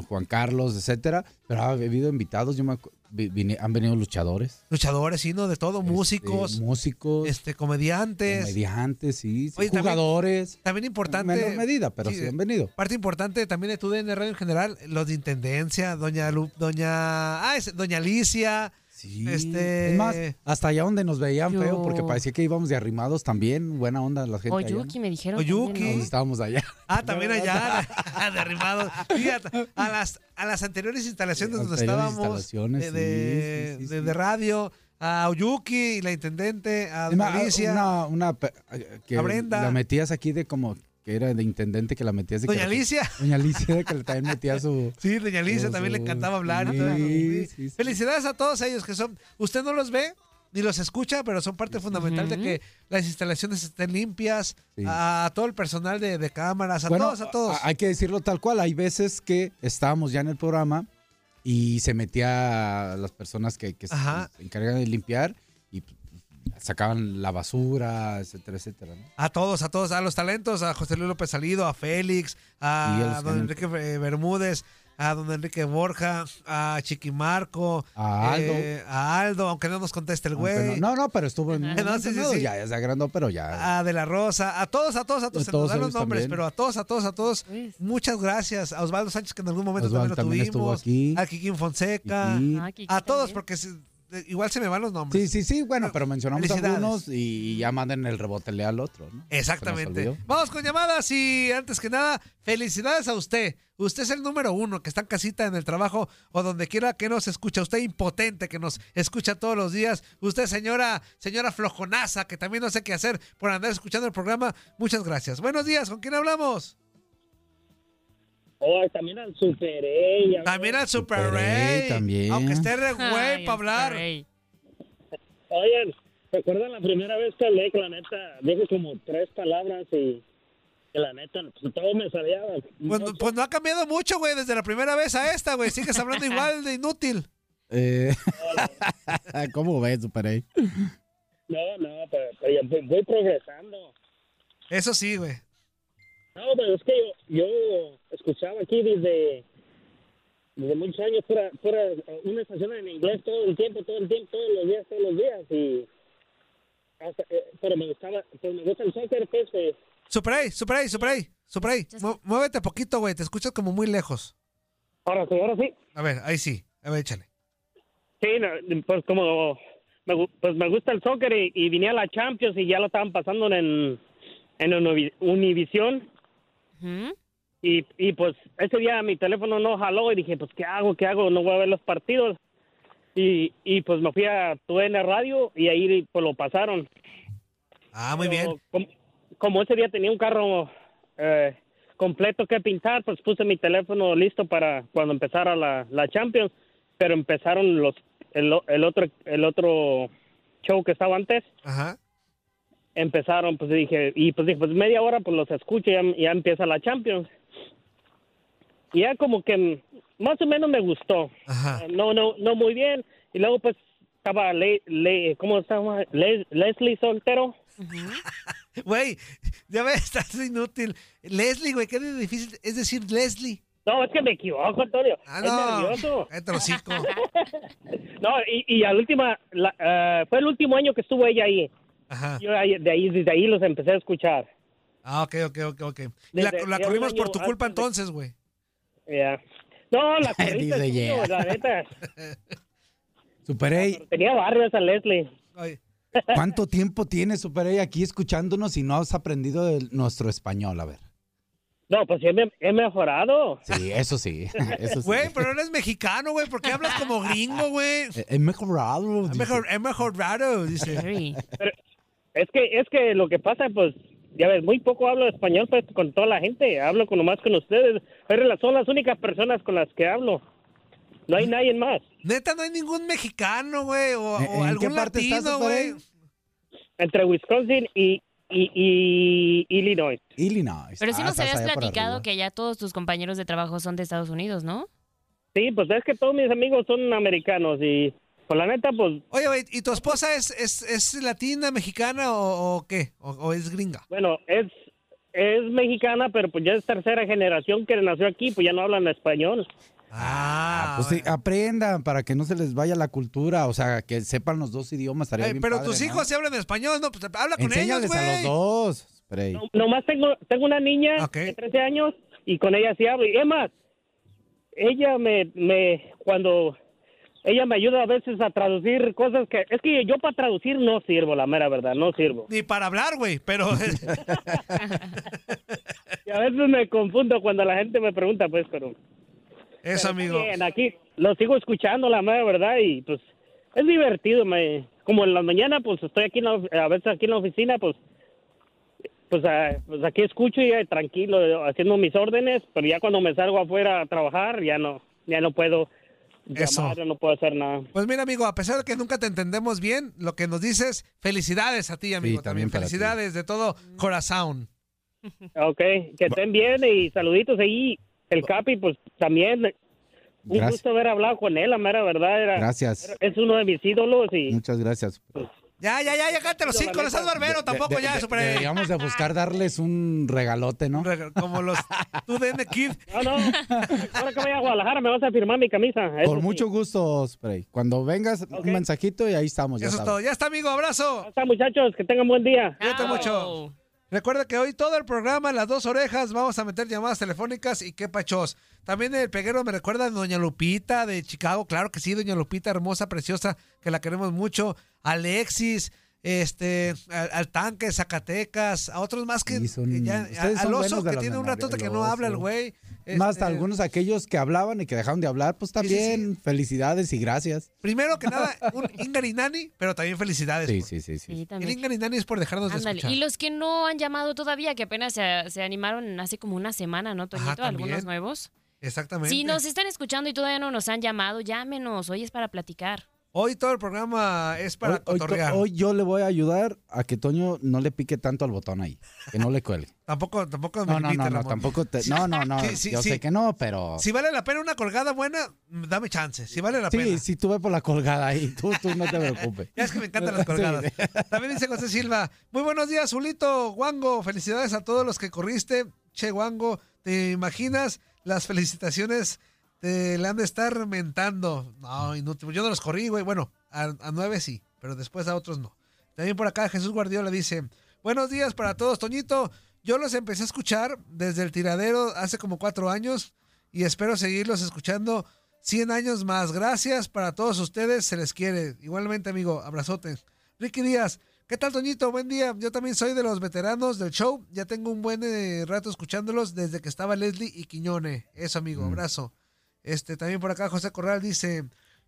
Juan Carlos, etcétera. Pero ha habido invitados, yo me vine- han venido luchadores. Luchadores, sí, ¿no? De todo, músicos, este, músicos, este, comediantes. comediantes, sí, sí, Oye, también- jugadores. También importante. En menor medida, pero sí han venido. Parte importante también de tu DN Radio en general, los de intendencia, doña Lu- doña, ah, es- doña Alicia. Sí. Este. Es más, hasta allá donde nos veían Yo- feo, porque parecía que íbamos de arrimados también. Buena onda la gente. allá. Oyuki me dijeron. Oyuki. también, estábamos allá. Ah, también (laughs) allá, (laughs) derrimados. (laughs) Fíjate, a las, a las anteriores instalaciones donde Anteriores estábamos, instalaciones, de, de, sí, de- sí. de radio, a Oyuki, la intendente, a Alicia, Una, eh, que A Brenda. la metías aquí de como que era de intendente que la metías de doña que- Alicia. Doña Alicia que también metía su (laughs) Sí, doña Alicia su- también le su- encantaba hablar. y sí, todo. sí, sí. Felicidades a todos ellos que son, usted no los ve ni los escucha, pero son parte fundamental de que las instalaciones estén limpias, Sí. a todo el personal de, de cámaras, a Bueno, todos, a todos. Hay que decirlo tal cual. Hay veces que estábamos ya en el programa y se metía a las personas que, que se encargan de limpiar y pues, sacaban la basura, etcétera, etcétera. ¿no? A todos, a todos, a los talentos, a José Luis López Salido, a Félix, a a don que- Enrique eh, Bermúdez, a don Enrique Borja, a Chiquimarco, A Aldo. eh, a Aldo, aunque no nos conteste el güey, No, no, no, pero estuvo en (laughs) No, sí, sí. Ya, ya se agrandó, pero ya. a De la Rosa, a todos, a todos, a todos, A se todos nos dan los nombres, también. pero a todos, a todos, a todos, Pues. muchas gracias. A Osvaldo Sánchez, que en algún momento Osvaldo también lo también estuvo tuvimos, aquí. a Kikín Fonseca, Kiki. Ah, Kiki a todos, también. porque igual se me van los nombres. Sí, sí, sí, bueno, pero mencionamos algunos y ya manden el rebote al otro, ¿no? Exactamente. Vamos con llamadas y antes que nada, felicidades a usted. Usted es el número uno que está en casita, en el trabajo o donde quiera que nos escucha. Usted impotente que nos escucha todos los días. Usted, señora, señora flojonaza, que también no sé qué hacer por andar escuchando el programa. Muchas gracias. Buenos días, ¿con quién hablamos? Oh, también al Super ella. También al Super Super Rey. Rey, también. Aunque esté re güey para hablar. Oigan, ¿recuerdan la primera vez que hablé? Que la neta dije como tres palabras y que la neta pues, todo me salía. Pues, no- pues no ha cambiado mucho, güey, desde la primera vez a esta, güey. Sigues hablando (laughs) igual de inútil. Eh, (laughs) ¿Cómo ves, Super A? No, no, pero, pero yo voy, voy progresando. Eso sí, güey. No, pero es que yo, yo escuchaba aquí desde, desde muchos años fuera, fuera una estación en inglés todo el tiempo, todo el tiempo, todos los días, todos los días. Y hasta, eh, pero me gustaba, pues me gusta el soccer, pues, eh, Super A, Super A, Super A, Super A. Mu- Muévete poquito, güey. Te escuchas como muy lejos. ahora sí, ahora sí. A ver, ahí sí. A ver, échale. Sí, no, pues como me, pues me gusta el soccer y, y vine a la Champions y ya lo estaban pasando en, en Univi- Univisión Ujú. y, y pues ese día mi teléfono no jaló y dije pues qué hago, qué hago, no voy a ver los partidos y, y pues me fui a tu N Radio y ahí pues lo pasaron. Ah, muy Pero bien. Como, como ese día tenía un carro eh, completo que pintar, pues puse mi teléfono listo para cuando empezara la, la Champions, pero empezaron los el, o- el otro el otro show que estaba antes. Ajá. Empezaron, pues dije, y pues dije, pues media hora pues los escucho ya, ya empieza la Champions. Y ya como que más o menos me gustó. Eh, No, no, no muy bien. Y luego pues estaba, Le, Le- ¿cómo estaba? Le- Leslie Soltero. (laughs) Güey, ya ves, (laughs) estás inútil. Leslie, güey, qué difícil es decir Leslie. No, es que me equivoco, Antonio. Ah, Es no. nervioso. Cállate el hocico. No, y, y a la última, la- eh, fue el último año que estuvo ella ahí. Yo ahí- de ahí, desde ahí los empecé a escuchar. Ah, ok, ok, ok, ok. Y la, Desde- la de corrimos por tu culpa entonces, güey. Ya. No, la (laughs) Dice es yeah. la neta. (laughs) Super A, Tenía barrio esa Leslie. (laughs) ¿cuánto tiempo tienes, Super A, aquí escuchándonos y no has aprendido nuestro español? A ver. No, pues he, me- he mejorado. Sí, eso sí. Eso sí. Güey, pero eres mexicano, güey. ¿Por qué hablas como gringo, güey? He- He mejorado. Mejor, es mejorado, dice. Pero es que, es que lo que pasa, pues, ya ves, muy poco hablo español pues, con toda la gente. Hablo con nomás con ustedes. Pero son las únicas personas con las que hablo. No hay nadie más. Neta, no hay ningún mexicano, güey, o, o ¿En algún latino, güey. Entre Wisconsin y, y, y Illinois. Illinois. Pero sí Ah, nos habías platicado que ya todos tus compañeros de trabajo son de Estados Unidos, ¿no? Sí, pues es que todos mis amigos son americanos y, pues la neta, pues, Oye, güey, ¿y tu esposa es, es, es latina, mexicana o, o qué? O, o es gringa? bueno, es, es mexicana, pero pues ya es tercera generación que nació aquí, pues ya no hablan español. Ah, Pues sí, aprendan para que no se les vaya la cultura, o sea, que sepan los dos idiomas. estaría Ey, bien pero padre, tus ¿no? hijos sí hablan español, ¿no? Pues habla con ellos, Enséñales a los güey. dos. No- nomás tengo, tengo una niña de 13 años y con ella sí hablo. Y es más, ella me, me, cuando ella me ayuda a veces a traducir cosas que, es que yo para traducir no sirvo, la mera verdad, no sirvo. Ni para hablar, güey, pero... (laughs) (laughs) Y a veces me confundo cuando la gente me pregunta, pues, pero... Pero amigo. Bien, aquí lo sigo escuchando, la mera verdad, y pues es divertido. Me, como en la mañana, pues estoy aquí, en la- a veces aquí en la oficina, pues pues, ah, pues aquí escucho y eh, tranquilo, haciendo mis órdenes, pero ya cuando me salgo afuera a trabajar, ya no, ya no puedo Eso. llamar, ya no puedo hacer nada. Pues mira, amigo, a pesar de que nunca te entendemos bien, lo que nos dices, felicidades a ti, amigo. también también para ti. felicidades de todo corazón. Ok, que estén bien y saluditos ahí. El Capi, pues también, un Gracias. gusto haber hablado con él, la mera verdad. Era, Gracias. era- es uno de mis ídolos y... Muchas gracias. Ya, ya, ya, ya, cállate los cinco, no seas barbero tampoco, De- ya, de- super. Deberíamos de buscar darles un regalote, ¿no? Como los tú de Kid. (laughs) No, no. Ahora que vaya a Guadalajara me vas a firmar mi camisa. eso Con sí. mucho gusto, Spray. Cuando vengas, un mensajito y ahí estamos. Ya Eso es todo. Ya está, amigo, abrazo. Ya está, muchachos, que tengan buen día. Cuídate mucho. Recuerda que hoy todo el programa, las dos orejas, vamos a meter llamadas telefónicas y qué pachos. También el peguero me recuerda a Doña Lupita de Chicago, claro que sí, Doña Lupita, hermosa, preciosa, que la queremos mucho. Alexis, este, al, al tanque, Zacatecas, a otros más que, Sí, son- que ya, al oso que tiene un ratote que no habla el oso. Güey. Más Este, algunos aquellos que hablaban y que dejaron de hablar, pues también felicidades y gracias. Primero que nada, (laughs) un Ingarinani, pero también felicidades. Sí, por- sí, sí, sí. El Ingarinani es por dejarnos de escuchar. Y los que no han llamado todavía, que apenas se, se animaron hace como una semana, ¿no, Toñito? Algunos nuevos. Exactamente. Si nos están escuchando y todavía no nos han llamado, llámenos. Hoy es para platicar. Hoy todo el programa es para Hoy, hoy to- cotorrear. hoy yo le voy a ayudar a que Toño no le pique tanto al botón ahí, que no le cuelgue. (laughs) Tampoco, tampoco me No, no, no, no, tampoco te, no, no, no, (laughs) Sí, sí, yo sí. sé que no, pero Si vale la pena una colgada buena, dame chance. Si vale la sí, pena. sí tuve por la colgada ahí, tú, tú no te preocupes. (laughs) Ya es que me encantan las colgadas. También dice José Silva. Muy buenos días, Zulito, Wango. Felicidades a todos los que corriste. Che, Wango, ¿te imaginas las felicitaciones? Te le han de estar mentando. No, inútil. Yo no los corrí, güey. Bueno, a, a nueve sí, pero después a otros no. También por acá Jesús Guardiola dice, buenos días para todos, Toñito. Yo los empecé a escuchar desde el tiradero hace como cuatro años y espero seguirlos escuchando 100 años más. Gracias para todos ustedes, se les quiere. Igualmente, amigo, abrazote. Ricky Díaz, ¿qué tal, Toñito? Buen día. Yo también soy de los veteranos del show. Ya tengo un buen eh, rato escuchándolos desde que estaba Leslie y Quiñone. Eso, amigo, abrazo. Este, también por acá José Corral dice,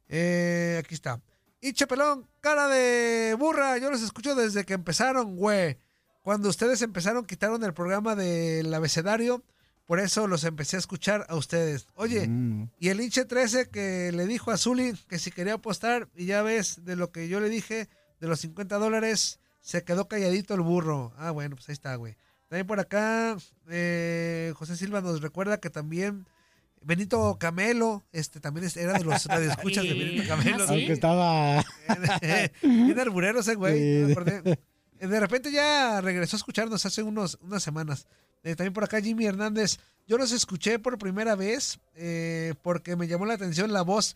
eh, aquí está. Iche Pelón, cara de burra, yo los escucho desde que empezaron, güey. Cuando ustedes empezaron, quitaron el programa del abecedario, Por eso los empecé a escuchar a ustedes. Oye, Mm. y el hinche 13 que le dijo a Zuli que si quería apostar, y ya ves de lo que yo le dije, de los 50 dólares, se quedó calladito el burro. Ah, bueno, pues ahí está, güey. También por acá, eh, José Silva nos recuerda que también Benito Camelo, este también era de los radioescuchas de (laughs) Benito Camelo. Aunque estaba. (laughs) Bien arburero ese güey, Sí. no me acordé. Eh, De repente ya regresó a escucharnos hace unos, unas semanas. Eh, también por acá Jimmy Hernández. Yo los escuché por primera vez eh, porque me llamó la atención la voz eh,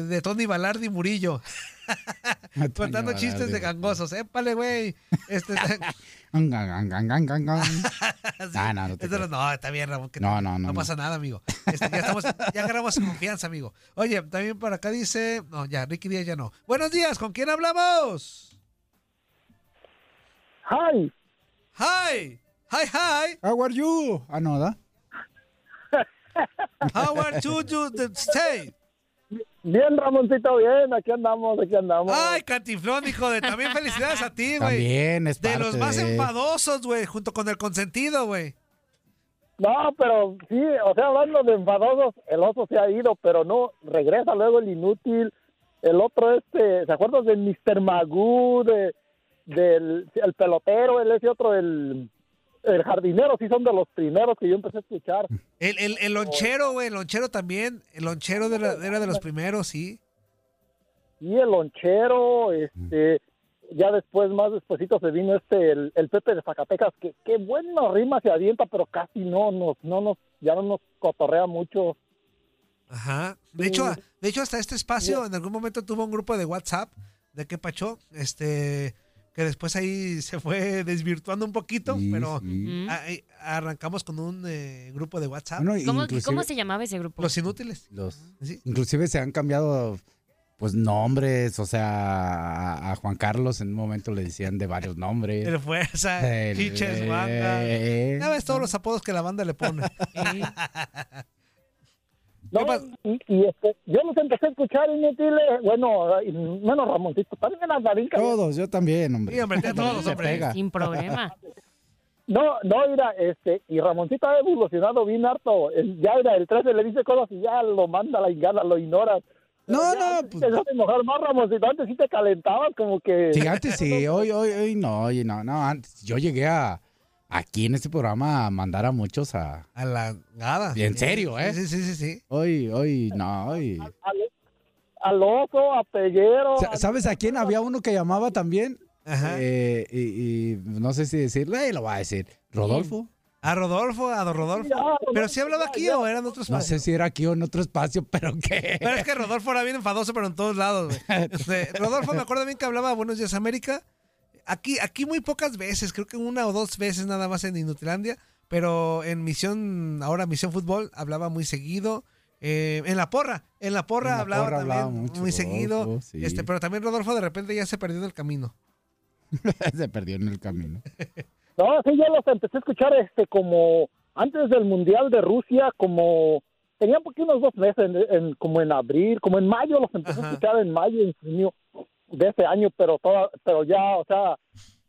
de Tony Balardi Murillo. (laughs) Contando chistes de gangosos. Épale, güey. Este, Gang, gang, gang, gang, gang, gang. Ah, no, no te es de los- creas. no, está bien, Ramón. que No, no, no, No no. pasa nada, amigo. Este, ya, estamos, ya agarramos confianza, amigo. Oye, también por acá dice. No, ya, Ricky Díaz ya no. Buenos días, ¿con quién hablamos? Hi. Hi. Hi, hi. How are you? Ah, no, ¿da? How are you, you the state? Bien, Ramoncito, bien. Aquí andamos, aquí andamos. Ay, Cantiflón, hijo de. También felicidades a ti, güey. También es De parte los más de- enfadosos, güey, junto con el consentido, güey. No, pero sí, o sea, hablando de enfadosos, el oso se ha ido, pero no, regresa luego el inútil. El otro, este, ¿se acuerdan de Mr. Magoo, de, del el pelotero, el ese otro, el, el jardinero? Sí, son de los primeros que yo empecé a escuchar. El, el, el lonchero, güey, el lonchero también. El lonchero de la- era de los primeros, sí. Y el lonchero, este, ya después, más despuesito se vino este, el, el Pepe de Zacatecas, que qué buena rima se avienta, pero casi no nos, no nos, ya no nos cotorrea mucho. Ajá. De hecho, de hecho hasta este espacio en algún momento tuvo un grupo de WhatsApp de qué pacho, este, que después ahí se fue (laughs) desvirtuando un poquito, Sí, pero sí. ahí arrancamos con un eh, grupo de WhatsApp. Bueno, ¿Cómo, se llamaba ese grupo? Los inútiles. Los, Sí. Inclusive se han cambiado pues nombres, o sea, a, a Juan Carlos en un momento le decían de varios nombres. (laughs) El fuerza, chiches, eh, Ya ves todos los apodos que la banda le pone. (laughs) No, y, y, este, yo los empecé a escuchar inútiles, bueno, menos Ramoncito, también las Darinka. Todos, yo también, hombre. Sí, hombre, a todos, hombre. pega. Sin problema. (laughs) No, no, mira, este, y Ramoncito ha evolucionado bien harto. El- ya era el 13 le dice cosas y ya lo manda la ingana, lo ignora. No, no, pues. Te enojar más, Ramoncito. Antes sí te calentabas como que... Sí, antes sí, hoy, hoy, hoy no, oye, no, no, antes yo llegué a aquí en este programa a mandar a muchos a... A la nada. En serio, ¿eh? Sí, sí, sí, sí. Hoy, hoy, no, hoy... Al, al oso, a Peguero. Sa- ¿Sabes a quién había uno que llamaba también? Ajá. Eh, y, y no sé si decirle, y lo va a decir. ¿Rodolfo? A Rodolfo, a don Rodolfo. Pero si hablaba aquí o era en otros No espacios. sé si era aquí o en otro espacio, pero qué. Pero es que Rodolfo era bien enfadoso, pero en todos lados, güey. (laughs) Este, Rodolfo me acuerdo bien que hablaba Buenos Días América. Aquí, aquí muy pocas veces, creo que una o dos veces nada más en Inutilandia, pero en Misión, ahora Misión Fútbol, hablaba muy seguido. Eh, en la porra, en la porra En la hablaba porra también hablaba mucho, muy seguido. Rodolfo, sí. Este, pero también Rodolfo de repente ya se perdió en el camino. (laughs) Se perdió en el camino. (laughs) No, sí, yo los empecé a escuchar este como antes del Mundial de Rusia, como tenían porque unos dos meses, en, en- como en abril, como en mayo, los empecé a escuchar en mayo, en junio de ese año, pero toda, pero ya, o sea,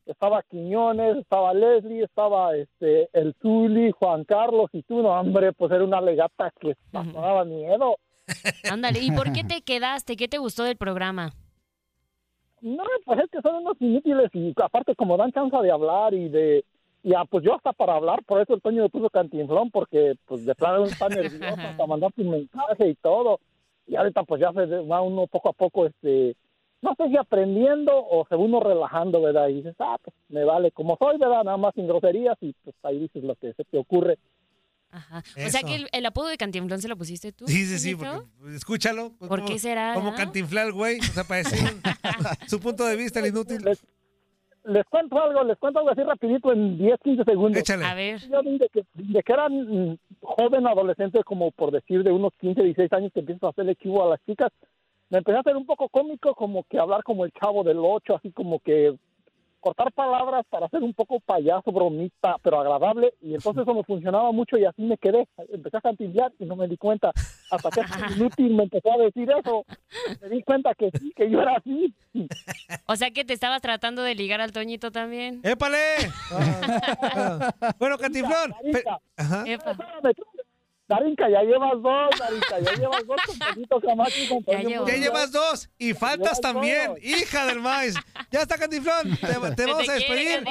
estaba Quiñones, estaba Leslie, estaba este el Zuli, Juan Carlos y tú, no, hombre, pues era una legata que hasta daba miedo. (laughs) Ándale, ¿y por qué te quedaste? ¿Qué te gustó del programa? No, pues es que son unos inútiles y aparte como dan chance de hablar y de... Y ah, pues yo hasta para hablar, por eso el Toño me puso cantinflón, porque pues de plano está (laughs) nervioso para mandar su mensaje y todo. Y ahorita pues ya se va uno poco a poco, este, no sé si aprendiendo o se va uno relajando, ¿verdad? Y dices, ah, pues me vale como soy, ¿verdad? Nada más sin groserías y pues ahí dices lo que se te ocurre. Ajá. O sea que el, el apodo de Cantinflón se lo pusiste tú. Sí, sí, sí, porque pues, escúchalo. ¿Por como- qué será, Como cantinflar, güey. O sea, para decir (laughs) su punto de vista, el inútil. Les, les cuento algo, les cuento algo así rapidito en 10, 15 segundos. Échale. A ver. Yo desde que, desde que eran joven, adolescente, como por decir de unos 15, 16 años que empiezo a hacerle chivo a las chicas, me empecé a hacer un poco cómico, como que hablar como el chavo del 8, así como que cortar palabras para hacer un poco payaso, bromista, pero agradable, y entonces eso me funcionaba mucho y así me quedé. Empecé a cantillar y no me di cuenta. hasta que (laughs) inútil me empezó a decir eso. Me di cuenta que sí, que yo era así. O sea que te estabas tratando de ligar al Toñito también. ¡Épale! (laughs) bueno, Cantinflón. pe- Ajá. Espérame, tú. Darinka, ya llevas dos, Darinka, ya llevas dos con Ya Murillo. llevas dos y faltas también, dos. hija del maíz. Ya está, Cantinflón. Te, vamos te a despedir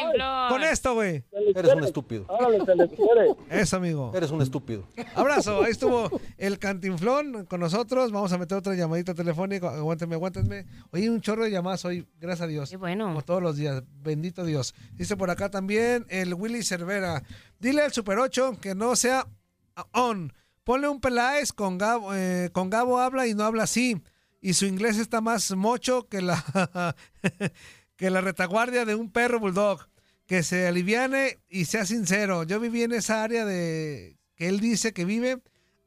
con esto, güey. Eres un estúpido. Órale, se les quiere. Eso, amigo. Eres un estúpido. Abrazo. Ahí estuvo el Cantinflón con nosotros. Vamos a meter otra llamadita telefónica. Aguántenme, aguántenme. Oye, un chorro de llamadas hoy. Gracias a Dios. Qué bueno. Como todos los días. Bendito Dios. Dice por acá también el Willy Cervera. Dile al Super 8 que no sea on. Ponle un Peláez con Gabo, eh, con Gabo habla y no habla así. Y su inglés está más mocho que la, (laughs) que la retaguardia de un perro bulldog. Que se aliviane y sea sincero. Yo viví en esa área de que él dice que vive.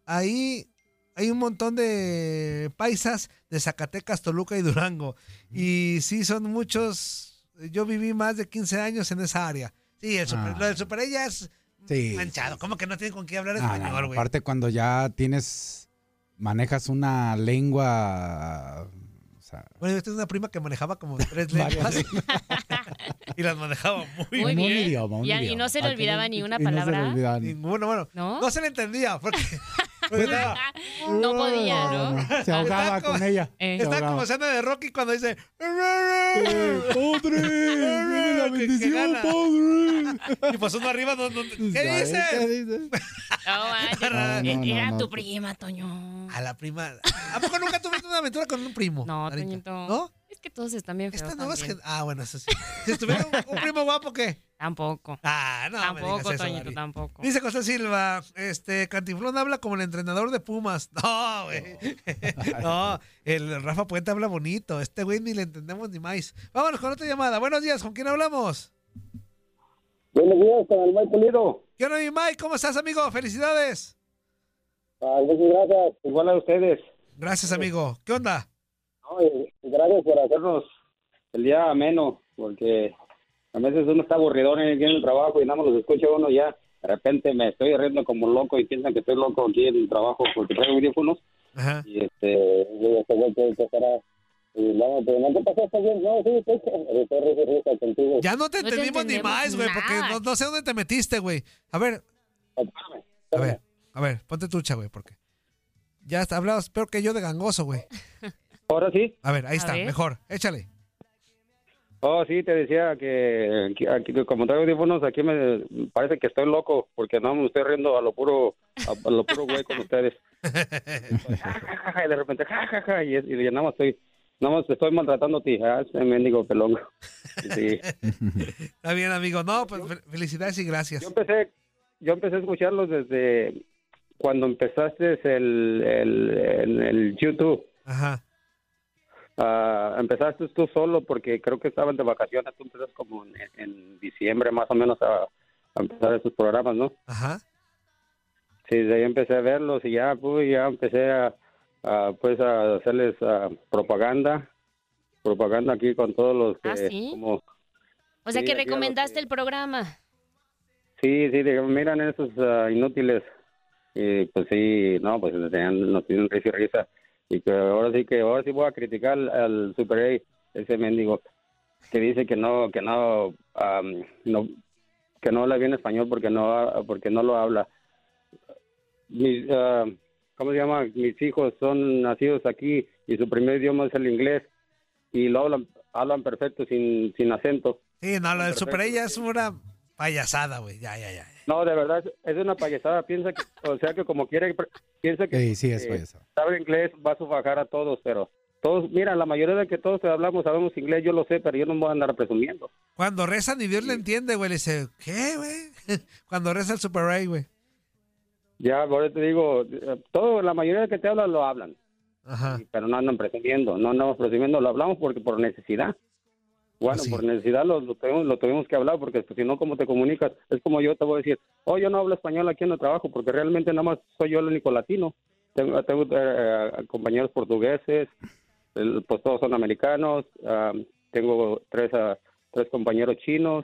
Ahí hay un montón de paisas de Zacatecas, Toluca y Durango. Y sí, son muchos. Yo viví más de 15 años en esa área. Sí, el super, Ah. lo del Super ella es Sí. manchado. ¿Cómo que no tiene con qué hablar no, español, no, güey? aparte cuando ya tienes, manejas una lengua, o sea, Bueno, yo tengo una prima que manejaba como (laughs) tres lenguas. (laughs) y las manejaba muy, Muy un bien. idioma, un Y, no se le olvidaba ni una y no se le palabra. olvidaba ni- Ninguno, bueno. ¿No? No se le entendía porque, (laughs) (laughs) No podía, ¿no? Se ahogaba con ella. Eh. Está como escena de Rocky cuando dice ¡Padre! ¡Viene (laughs) la Que- que bendición, padre! y pues uno arriba no, no- ¿qué ¿Sabes dices? qué dices? (laughs) No, Era no. tu prima, Toño. A la prima. ¿A poco nunca tuviste una aventura con un primo? No? Toñito. ¿No? Que todos están bien feos también. Ah, bueno, eso sí. Si estuviera un, un primo guapo, ¿qué? Tampoco. Ah, no. me tampoco, digas eso, Toñito, tampoco. Dice José Silva, este, Cantinflón habla como el entrenador de Pumas. (laughs) No, güey. (laughs) No, el Rafa Puente habla bonito. Este güey ni le entendemos ni más. Vámonos con otra llamada. Buenos días, ¿con quién hablamos? Buenos días, con el Mike Pulido. ¿Qué onda, mi Mike? ¿Cómo estás, amigo? Felicidades. Ah, muchas gracias. Igual a ustedes. Gracias, amigo. ¿Qué onda? No, y- gracias por hacernos el día ameno, porque a veces uno está aburridor en el trabajo y nada más los escucha uno ya. De repente me estoy riendo como loco y piensan que estoy loco aquí en el trabajo porque traigo audífonos. Ajá. Y este, yo este güey que estará. Y no, pero no te pasó, está bien. No, sí, estoy estoy contigo. Ya no te No entendimos ni más, güey, porque no, no sé dónde te metiste, güey. A ver, a ver, a ver, ponte trucha, güey, porque ya está, hablabas peor que yo de gangoso, güey. (laughs) Ahora sí. A ver, ahí A está, ver. mejor, échale. Oh, sí, te decía que, que aquí, como traigo audífonos, aquí me parece que estoy loco, porque no me estoy riendo a lo puro, a, a lo puro güey con ustedes. (laughs) y de repente, ja, ja, ja, y, y nada más estoy, nada más estoy maltratando a ti, ah, ese mendigo pelón. Sí. Está bien, amigo. No, pues fel- felicidades y gracias. Yo empecé, yo empecé a escucharlos desde cuando empezaste el, el, en el YouTube. Ajá. Ah, empezaste tú solo porque creo que estaban de vacaciones, tú empezaste como en, en diciembre más o menos a, a empezar esos programas, ¿no? Ajá. Sí, de ahí empecé a verlos y ya, pues, ya empecé a, a, pues, a hacerles ah, propaganda, propaganda aquí con todos los que, ¿Ah, sí? como, O sea Sí, que recomendaste el programa. sí, sí, digo, miran esos ah, inútiles, y pues sí, no, pues nos tenían, nos tienen risa y risa, y que ahora sí que, ahora sí voy a criticar al, Super A, ese mendigo, que dice que no, que no, am, no, que no habla bien español porque no, porque no lo habla. Mis, ah, ¿cómo se llama? Mis hijos son nacidos aquí y su primer idioma es el inglés y lo hablan, hablan perfecto sin, sin acento. Sí, no, lo del. Super ella es una payasada, güey. Ya, ya, ya. No, de verdad, es una payasada. Piensa que, o sea, que como quiere, piensa que Sí, sí, es eh, payasada. sabe inglés, va a sufajar a todos, pero todos, mira, la mayoría de que todos hablamos, sabemos inglés, yo lo sé, pero yo no me voy a andar presumiendo. Cuando reza ni Dios le entiende, güey. Le dice, ¿qué, güey? (laughs) Cuando reza el Super A, güey. Ya, por eso te digo, eh, todo, la mayoría de que te hablan lo hablan, Ajá. pero no andan presumiendo, no andamos presumiendo, lo hablamos porque por necesidad. Bueno, Así. por necesidad lo, lo, tuvimos, lo tuvimos que hablar porque pues, si no, ¿cómo te comunicas? Es como yo te voy a decir, oh, yo no hablo español aquí en el trabajo porque realmente nada más soy yo el único latino. Tengo, tengo eh, compañeros portugueses, el- pues todos son americanos, ah, tengo tres, ah, tres compañeros chinos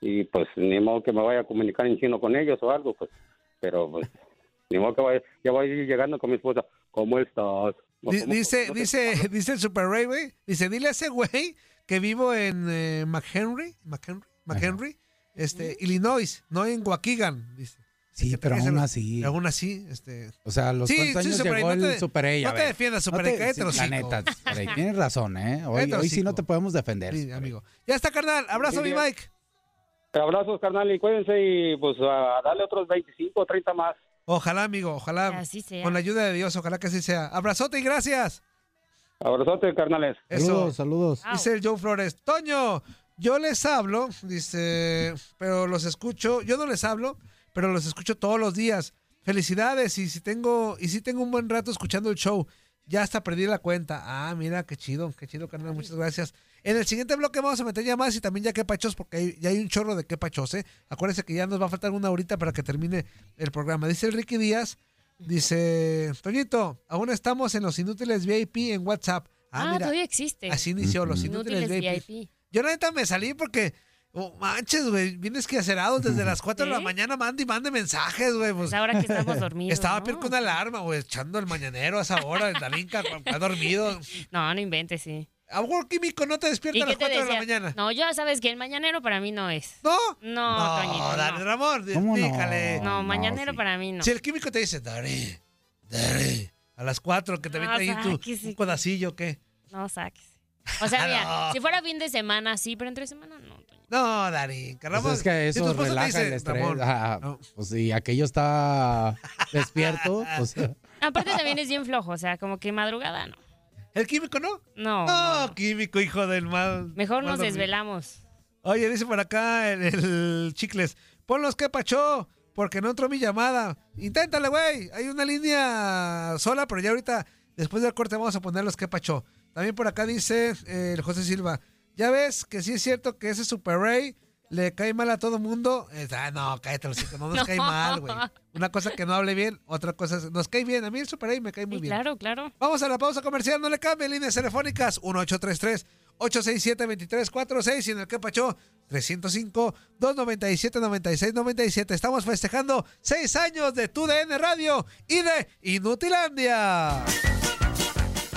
y pues ni modo que me vaya a comunicar en chino con ellos o algo, pues, pero pues (laughs) Ni modo que vaya- ya voy llegando con mi esposa. ¿Cómo estás? Di- ¿Cómo- dice, cómo dice, dice el Super Ray, güey. Dice, dile a ese güey que vivo en eh, McHenry, McHenry, McHenry, este, Illinois, no en Waukegan, dice. Sí, pero aún así. Aún así, este. O sea, a los Sí, sí, años Super llegó no el te- Super A. a no te defiendas, Super No te- los La neta, Super (laughs) tienes razón, ¿eh? Hoy, sí no te podemos defender. Sí, amigo. Ya está, carnal. Abrazo, Sí, mi bien. Mike. Abrazos, carnal, y cuídense y pues a darle otros 25 o 30 más. Ojalá, amigo, ojalá. Así sea. Con la ayuda de Dios, ojalá que así sea. Abrazote y gracias. Abrazote, carnales. Eso. Saludos, saludos. Dice el Joe Flores. Toño, yo les hablo, dice, pero los escucho. Yo no les hablo, pero los escucho todos los días. Felicidades y si tengo y si tengo un buen rato escuchando el show. Ya hasta perdí la cuenta. Ah, mira, qué chido, qué chido, carnal. Muchas gracias. En el siguiente bloque vamos a meter ya más y también ya que pachos, porque hay- ya hay un chorro de que pachos, ¿eh? Acuérdense que ya nos va a faltar una horita para que termine el programa. Dice el Ricky Díaz, dice, Toñito, aún estamos en los inútiles VIP en WhatsApp. Ah, mira, todavía existe. Así inició los Inútiles inútiles, VIP. Yo neta me salí porque, oh, manches, güey, vienes que acerados desde las (laughs) 4 de la ¿Sí? mañana, mande y mande mensajes, güey. Pues, Pues ahora que estamos dormidos, Estaba ¿no? peor que una alarma, güey, echando el mañanero a esa hora, el Dalinka, (laughs) ha dormido. No, no inventes, sí. A un químico no te despierta ¿Y a las te 4 de la mañana. No, yo sabes que el mañanero para mí no es. ¿No? No, No, Toñito, dale, no. Ramón, ¿Cómo no? No, No, mañanero sí. para mí no. Si el químico te dice, Dari, Dari, a las 4 que te No, ahí tu, sáquese. un codacillo, ¿qué? No saques. O sea, (laughs) mira, No. si fuera fin de semana, sí, pero entre semana no. Toño. No, Dari, Pues Ramón. es que si eso te relaja dice, el estrés. Ramón, Ah, no. Pues si aquello está (laughs) despierto, pues Aparte también es bien flojo, o sea, como que madrugada no. ¿El químico no? No. No, no. químico, hijo del mal. Mejor mal nos dormido. desvelamos. Oye, dice por acá el, el chicles. Ponlos que pachó, porque no entró mi llamada. Inténtale, güey. Hay una línea sola, pero ya ahorita, después del corte, vamos a poner los que pachó. También por acá dice eh, el José Silva. Ya ves que sí es cierto que ese Super Ray le cae mal a todo mundo. Eh, ah, no, cállate, los no nos (laughs) No. cae mal, güey. Una cosa que no hable bien, otra cosa es- nos cae bien. A mí el Super me cae muy Sí, bien. claro, claro. Vamos a la pausa comercial, no le cambie, líneas telefónicas 1833-867-2346 y en el que pachó 305-297-9697. Estamos festejando seis años de TUDN Radio y de Inutilandia.